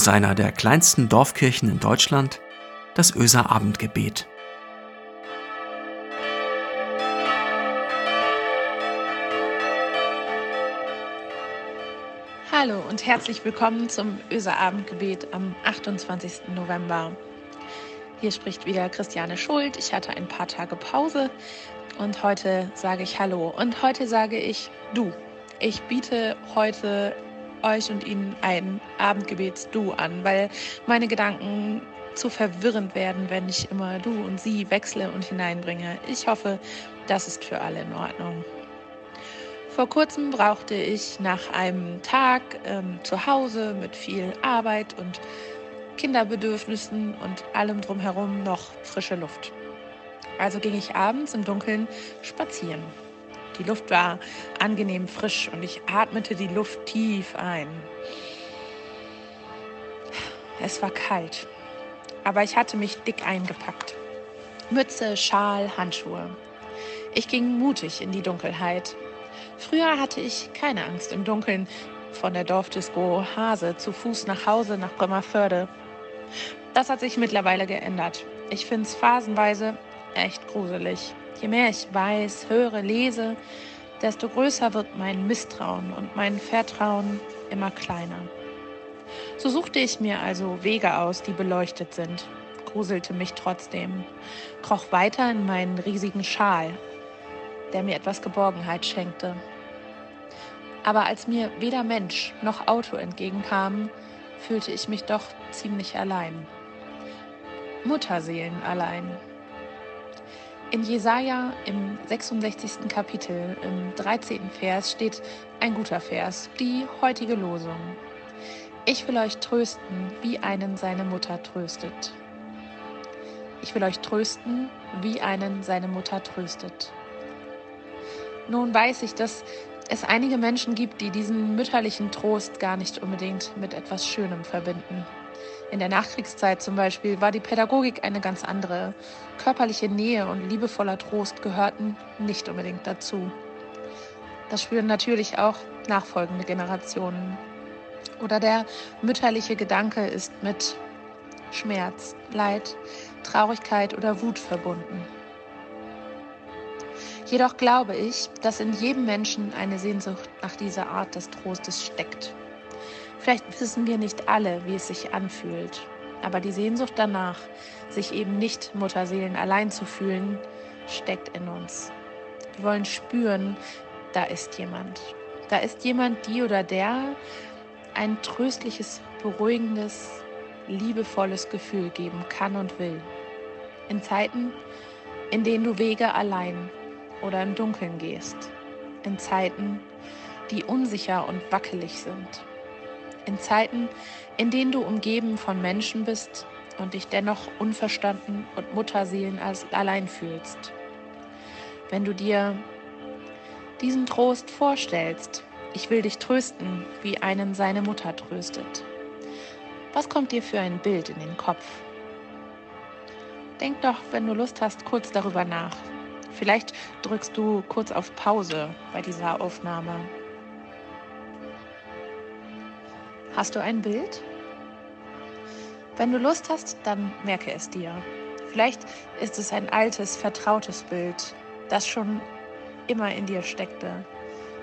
aus einer der kleinsten Dorfkirchen in Deutschland, das Öser Abendgebet. Hallo und herzlich willkommen zum Öser Abendgebet am 28. November. Hier spricht wieder Christiane Schuld. Ich hatte ein paar Tage Pause und heute sage ich Hallo und heute sage ich Du. Ich biete heute euch und Ihnen ein Abendgebets-Du an, weil meine Gedanken zu verwirrend werden, wenn ich immer Du und Sie wechsle und hineinbringe. Ich hoffe, das ist für alle in Ordnung. Vor kurzem brauchte ich nach einem Tag ähm, zu Hause mit viel Arbeit und Kinderbedürfnissen und allem drumherum noch frische Luft. Also ging ich abends im Dunkeln spazieren. Die Luft war angenehm frisch und ich atmete die Luft tief ein. Es war kalt, aber ich hatte mich dick eingepackt. Mütze, Schal, Handschuhe. Ich ging mutig in die Dunkelheit. Früher hatte ich keine Angst im Dunkeln. Von der Dorfdisco Hase zu Fuß nach Hause nach Bremerförde. Das hat sich mittlerweile geändert. Ich finde es phasenweise echt gruselig. Je mehr ich weiß, höre, lese, desto größer wird mein Misstrauen und mein Vertrauen immer kleiner. So suchte ich mir also Wege aus, die beleuchtet sind, gruselte mich trotzdem, kroch weiter in meinen riesigen Schal, der mir etwas Geborgenheit schenkte. Aber als mir weder Mensch noch Auto entgegenkamen, fühlte ich mich doch ziemlich allein. Mutterseelen allein. In Jesaja im 66. Kapitel, im 13. Vers steht ein guter Vers, die heutige Losung. Ich will euch trösten, wie einen seine Mutter tröstet. Ich will euch trösten, wie einen seine Mutter tröstet. Nun weiß ich, dass es einige Menschen gibt, die diesen mütterlichen Trost gar nicht unbedingt mit etwas Schönem verbinden. In der Nachkriegszeit zum Beispiel war die Pädagogik eine ganz andere. Körperliche Nähe und liebevoller Trost gehörten nicht unbedingt dazu. Das spüren natürlich auch nachfolgende Generationen. Oder der mütterliche Gedanke ist mit Schmerz, Leid, Traurigkeit oder Wut verbunden. Jedoch glaube ich, dass in jedem Menschen eine Sehnsucht nach dieser Art des Trostes steckt. Vielleicht wissen wir nicht alle, wie es sich anfühlt, aber die Sehnsucht danach, sich eben nicht Mutterseelen allein zu fühlen, steckt in uns. Wir wollen spüren, da ist jemand. Da ist jemand, die oder der ein tröstliches, beruhigendes, liebevolles Gefühl geben kann und will. In Zeiten, in denen du Wege allein oder im Dunkeln gehst. In Zeiten, die unsicher und wackelig sind in Zeiten, in denen du umgeben von Menschen bist und dich dennoch unverstanden und Mutterseelen als allein fühlst. Wenn du dir diesen Trost vorstellst, ich will dich trösten, wie einen seine Mutter tröstet. Was kommt dir für ein Bild in den Kopf? Denk doch, wenn du Lust hast, kurz darüber nach. Vielleicht drückst du kurz auf Pause bei dieser Aufnahme Hast du ein Bild? Wenn du Lust hast, dann merke es dir. Vielleicht ist es ein altes, vertrautes Bild, das schon immer in dir steckte.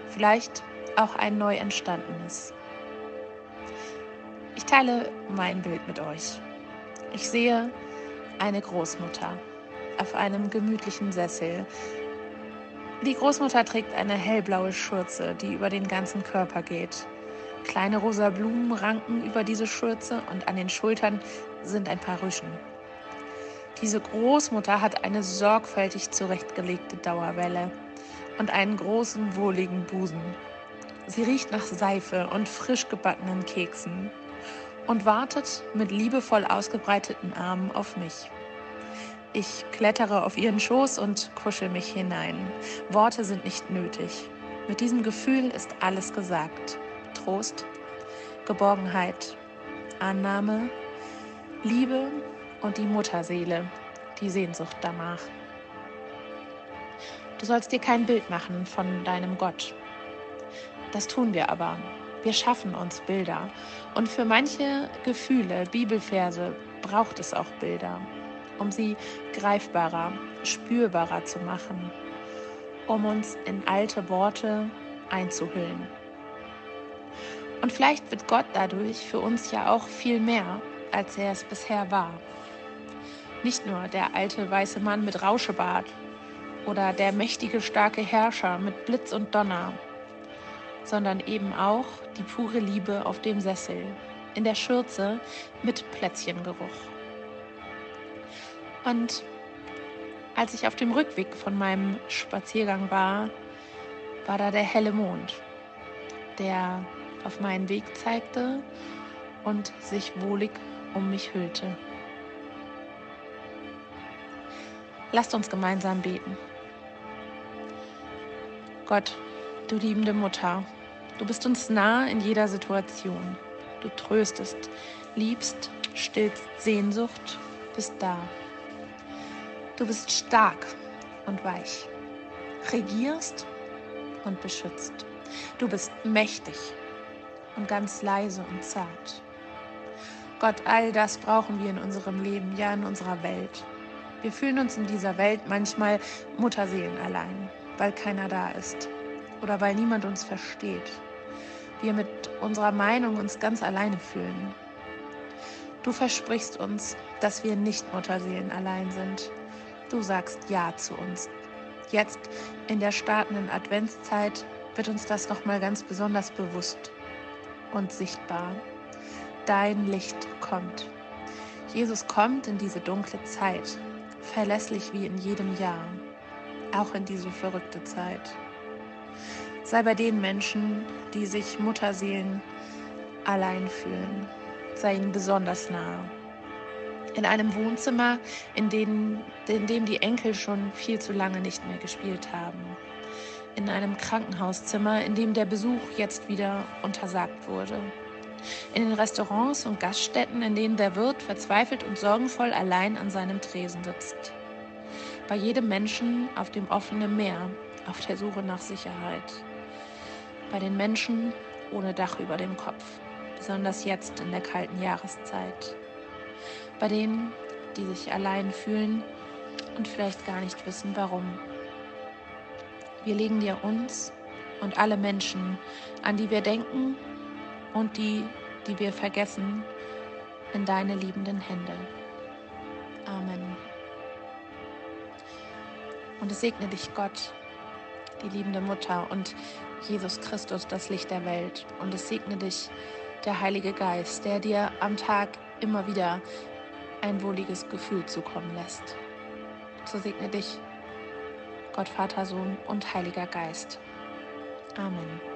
Vielleicht auch ein neu entstandenes. Ich teile mein Bild mit euch. Ich sehe eine Großmutter auf einem gemütlichen Sessel. Die Großmutter trägt eine hellblaue Schürze, die über den ganzen Körper geht. Kleine rosa Blumen ranken über diese Schürze und an den Schultern sind ein paar Rüschen. Diese Großmutter hat eine sorgfältig zurechtgelegte Dauerwelle und einen großen, wohligen Busen. Sie riecht nach Seife und frisch gebackenen Keksen und wartet mit liebevoll ausgebreiteten Armen auf mich. Ich klettere auf ihren Schoß und kuschel mich hinein. Worte sind nicht nötig. Mit diesem Gefühl ist alles gesagt. Trost, Geborgenheit, Annahme, Liebe und die Mutterseele, die Sehnsucht danach. Du sollst dir kein Bild machen von deinem Gott. Das tun wir aber. Wir schaffen uns Bilder. Und für manche Gefühle, Bibelverse, braucht es auch Bilder, um sie greifbarer, spürbarer zu machen, um uns in alte Worte einzuhüllen. Und vielleicht wird Gott dadurch für uns ja auch viel mehr, als er es bisher war. Nicht nur der alte weiße Mann mit Rauschebart oder der mächtige starke Herrscher mit Blitz und Donner, sondern eben auch die pure Liebe auf dem Sessel, in der Schürze mit Plätzchengeruch. Und als ich auf dem Rückweg von meinem Spaziergang war, war da der helle Mond, der auf meinen Weg zeigte und sich wohlig um mich hüllte. Lasst uns gemeinsam beten. Gott, du liebende Mutter, du bist uns nah in jeder Situation. Du tröstest, liebst, stillst Sehnsucht, bist da. Du bist stark und weich, regierst und beschützt. Du bist mächtig und ganz leise und zart. Gott, all das brauchen wir in unserem Leben, ja in unserer Welt. Wir fühlen uns in dieser Welt manchmal Mutterseelen allein, weil keiner da ist oder weil niemand uns versteht. Wir mit unserer Meinung uns ganz alleine fühlen. Du versprichst uns, dass wir nicht Mutterseelen allein sind. Du sagst Ja zu uns. Jetzt in der startenden Adventszeit wird uns das nochmal ganz besonders bewusst und sichtbar. Dein Licht kommt. Jesus kommt in diese dunkle Zeit, verlässlich wie in jedem Jahr, auch in diese verrückte Zeit. Sei bei den Menschen, die sich Mutterseelen allein fühlen. Sei ihnen besonders nahe. In einem Wohnzimmer, in, denen, in dem die Enkel schon viel zu lange nicht mehr gespielt haben in einem Krankenhauszimmer, in dem der Besuch jetzt wieder untersagt wurde. In den Restaurants und Gaststätten, in denen der Wirt verzweifelt und sorgenvoll allein an seinem Tresen sitzt. Bei jedem Menschen auf dem offenen Meer, auf der Suche nach Sicherheit. Bei den Menschen ohne Dach über dem Kopf, besonders jetzt in der kalten Jahreszeit. Bei denen, die sich allein fühlen und vielleicht gar nicht wissen, warum. Wir legen dir uns und alle Menschen, an die wir denken und die, die wir vergessen, in deine liebenden Hände. Amen. Und es segne dich Gott, die liebende Mutter und Jesus Christus, das Licht der Welt. Und es segne dich der Heilige Geist, der dir am Tag immer wieder ein wohliges Gefühl zukommen lässt. So segne dich Gott Vater, Sohn und Heiliger Geist. Amen.